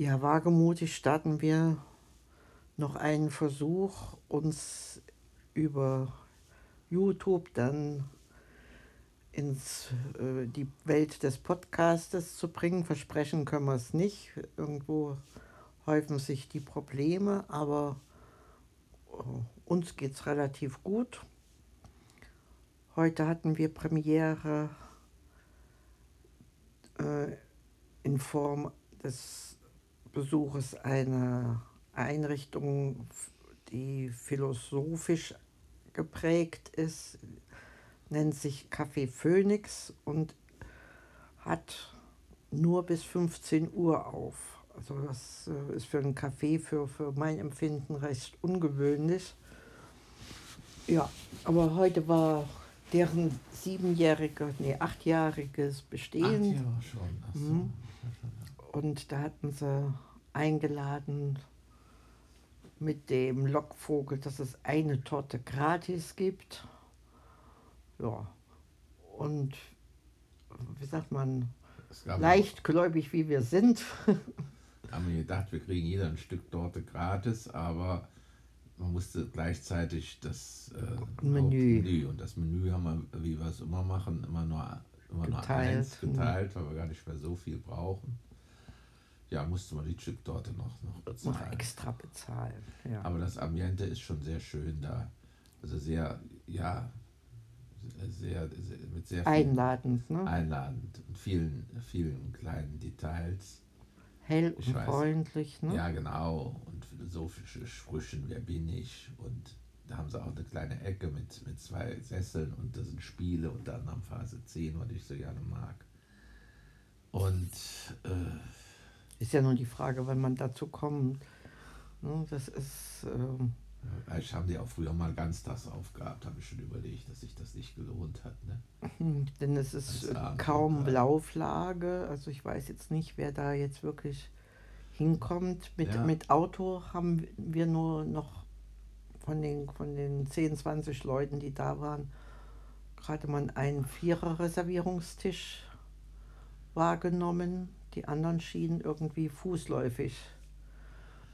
Ja, wagemutig starten wir noch einen Versuch, uns über YouTube dann ins äh, die Welt des Podcastes zu bringen. Versprechen können wir es nicht. Irgendwo häufen sich die Probleme, aber äh, uns geht es relativ gut. Heute hatten wir Premiere äh, in Form des Besuches einer Einrichtung, die philosophisch geprägt ist, nennt sich Café Phoenix und hat nur bis 15 Uhr auf. Also das äh, ist für ein Café für, für mein Empfinden recht ungewöhnlich. Ja, aber heute war deren siebenjährige, nee, achtjähriges Bestehen. Acht Jahre schon. So. Mhm. Und da hatten sie eingeladen mit dem Lockvogel, dass es eine Torte gratis gibt. Ja. Und wie sagt man, leichtgläubig wie wir sind. haben wir gedacht, wir kriegen jeder ein Stück Torte gratis, aber man musste gleichzeitig das äh, Menü. Menü. Und das Menü haben wir, wie wir es immer machen, immer nur, immer geteilt. nur eins geteilt, weil wir gar nicht mehr so viel brauchen. Ja, musste man die Stücktorte noch, noch bezahlen. Noch extra bezahlen. Ja. Aber das Ambiente ist schon sehr schön da. Also sehr, ja, sehr, sehr mit sehr einladend, ne? Einladend und vielen, vielen kleinen Details. Hell und weiß, freundlich, ne? Ja, genau. Und philosophische Sprüchen, wer bin ich? Und da haben sie auch eine kleine Ecke mit, mit zwei Sesseln und da sind Spiele, unter anderem Phase 10, was ich so gerne mag. Und äh, ist ja nur die Frage, wann man dazu kommt. Ne, das ist. Ähm Vielleicht haben die auch früher mal ganztags aufgehabt, habe ich schon überlegt, dass sich das nicht gelohnt hat. Ne? Hm, denn es ist kaum Blauflage. Also ich weiß jetzt nicht, wer da jetzt wirklich hinkommt. Mit, ja. mit Auto haben wir nur noch von den, von den 10, 20 Leuten, die da waren, gerade mal einen Vierer-Reservierungstisch wahrgenommen. Die anderen schienen irgendwie fußläufig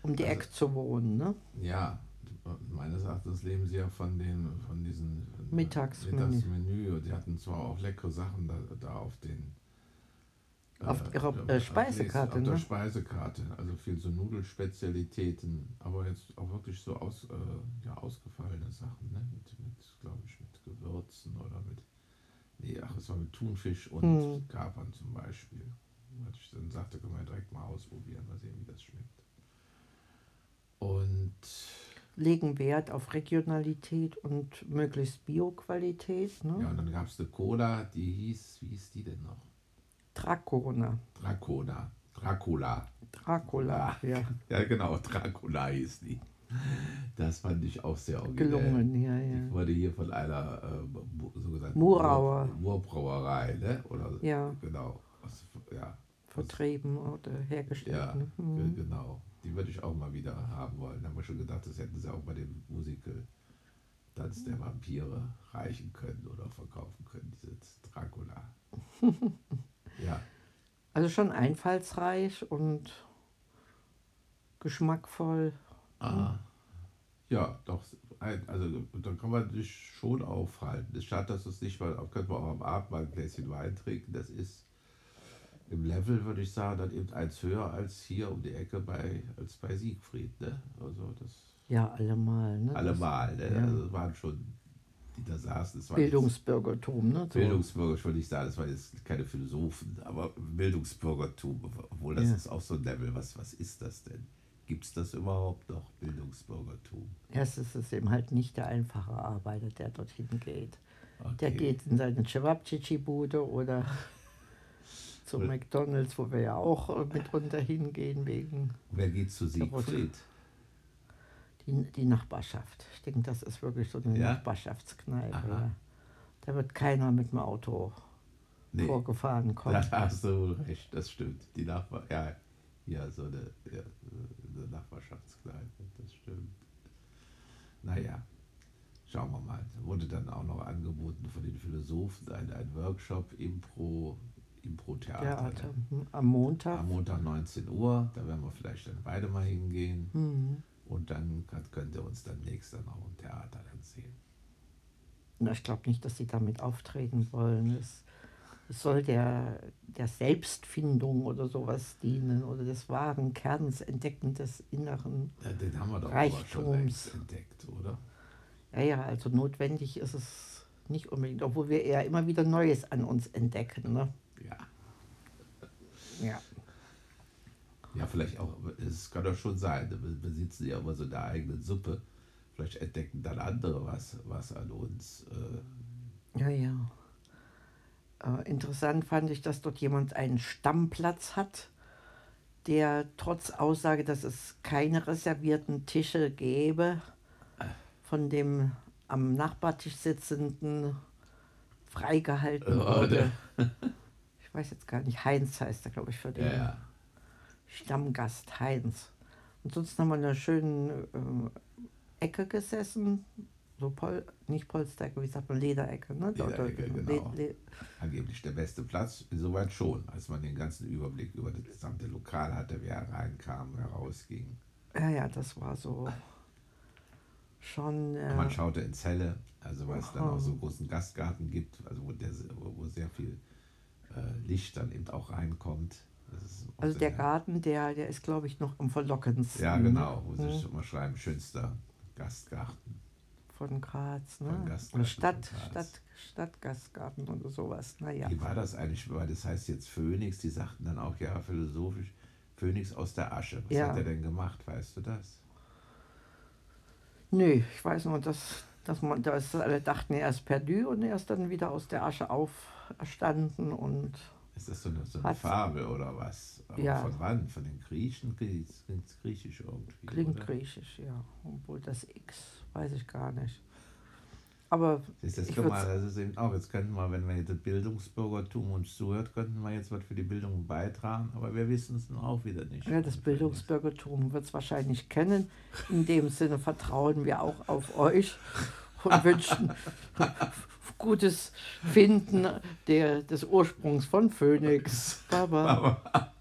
um die also, Ecke zu wohnen. Ne? Ja, meines Erachtens leben sie ja von, den, von diesen Mittagsmenü. Mittagsmenü. Die hatten zwar auch leckere Sachen da, da auf den auf äh, ihrer äh, Speisekarte. Auf der ne? Speisekarte, also viel so Nudelspezialitäten, aber jetzt auch wirklich so aus, äh, ja, ausgefallene Sachen, ne? mit, mit glaube ich, mit Gewürzen oder mit, nee, ach, es war mit Thunfisch und hm. Kapern zum Beispiel. Was ich dann sagte, können wir direkt mal ausprobieren, mal sehen, wie das schmeckt. Und legen Wert auf Regionalität und möglichst Bioqualität. Ne? Ja, und dann gab es eine Cola, die hieß, wie hieß die denn noch? Dracona. Dracona. Dracula. Dracula, ja. Ja, genau, Dracula hieß die. Das fand ich auch sehr originell. Gelungen, ja, ja. Die wurde hier von einer äh, sogenannten Murauer. Murbrauerei, ne? Oder, ja. Genau. Ja. Vertrieben oder hergestellt. Ja, ne? mhm. genau. Die würde ich auch mal wieder haben wollen. Da haben wir schon gedacht, das hätten sie auch bei dem Musical Tanz der Vampire reichen können oder verkaufen können, dieses Dracula. ja. Also schon einfallsreich und geschmackvoll. Ah. Ja, doch. Also da kann man sich schon aufhalten. Es ist schade, dass es nicht, weil könnte man auch am Abend mal ein Gläschen Wein trinken. Das ist im Level würde ich sagen, dann eben eins höher als hier um die Ecke bei, als bei Siegfried. Ne? Also das ja, allemal. Ne? Allemal. Ne? Ja. Also waren schon, die da saßen. Das Bildungsbürgertum. Ne? So. Bildungsbürger, ich würde nicht sagen, das waren jetzt keine Philosophen, aber Bildungsbürgertum, obwohl das ja. ist auch so ein Level. Was, was ist das denn? Gibt es das überhaupt noch, Bildungsbürgertum? Erstens ist es eben halt nicht der einfache Arbeiter, der dorthin geht. Okay. Der geht in seine Cevapcici-Bude oder zu McDonalds, wo wir ja auch äh, mitunter hingehen wegen. Wer geht zu Siegfried? Die, die Nachbarschaft. Ich denke, das ist wirklich so eine ja? Nachbarschaftskneipe. Ja. Da wird keiner mit dem Auto nee. vorgefahren kommen. Da hast du recht, das stimmt. Die Nachbar, ja, ja, so eine, ja, eine Nachbarschaftskneipe, das stimmt. Naja, schauen wir mal. Wurde dann auch noch angeboten von den Philosophen ein, ein Workshop, Impro, Impro-Theater. Theater. Hm, Am Montag. Am Montag 19 Uhr, da werden wir vielleicht dann beide mal hingehen. Mhm. Und dann könnt- ihr uns dann nächstes dann auch im Theater dann sehen. Na, ich glaube nicht, dass sie damit auftreten wollen. Es, es soll der, der Selbstfindung oder sowas dienen oder des wahren Kerns, Entdecken des Inneren. Ja, den haben wir doch schon Reichtums. längst entdeckt, oder? Ja, ja, also notwendig ist es nicht unbedingt, obwohl wir eher immer wieder Neues an uns entdecken. Ne? Ja. Ja. Ja, vielleicht auch, es kann doch schon sein, wir, wir sitzen ja immer so in der eigenen Suppe. Vielleicht entdecken dann andere was, was an uns. Äh, Ja, ja. Äh, interessant fand ich, dass dort jemand einen Stammplatz hat, der trotz Aussage, dass es keine reservierten Tische gäbe, von dem am Nachbartisch sitzenden freigehalten Ja, wurde. Ich weiß jetzt gar nicht, Heinz heißt er, glaube ich, für den ja. Stammgast Heinz. Ansonsten haben wir in einer schönen äh, Ecke gesessen, so Pol nicht Polsterecke, wie sagt man, Lederecke, ne? Lederecke, Le- genau. Le- Angeblich der beste Platz, insoweit schon, als man den ganzen Überblick über das gesamte Lokal hatte, wer reinkam, wer rausging. Ja, ja, das war so schon. Und Äh, Man schaute ins Helle, also weil es dann auch so großen Gastgarten gibt, also wo, der, wo sehr viel Licht dann eben auch reinkommt. Also der sehr- Garten, der, der ist, glaube ich, noch am verlockendsten. Ja, genau, wo Mhm. sie immer schreiben, schönster Gastgarten. Von Graz, ne? Von Gastgarten Oder Stadt, Graz. Stadt, Stadtgastgarten oder sowas. Naja. Wie war das eigentlich? Weil das heißt jetzt Phönix, die sagten dann auch ja philosophisch, Phönix aus der Asche. Was Ja. hat er denn gemacht, weißt du das? Nö, ich weiß nur, dass, dass man, dass alle dachten, er ist perdu und er ist dann wieder aus der Asche auferstanden und Ist das so eine, so eine Fabel oder was? Aber Ja. Von wann? Von den Griechen? Klingt griechisch irgendwie. klingt oder? griechisch, ja. Obwohl das X weiß ich gar nicht. Aber du, das guck mal, das ist eben auch, jetzt könnten wir, wenn wir jetzt das Bildungsbürgertum uns zuhört, könnten wir jetzt was für die Bildung beitragen, aber wir wissen es nun auch wieder nicht. ja, das Bildungsbürgertum wird es wahrscheinlich kennen. In dem Sinne vertrauen wir auch auf euch und wünschen gutes Finden der, des Ursprungs von Phoenix. Baba. Aber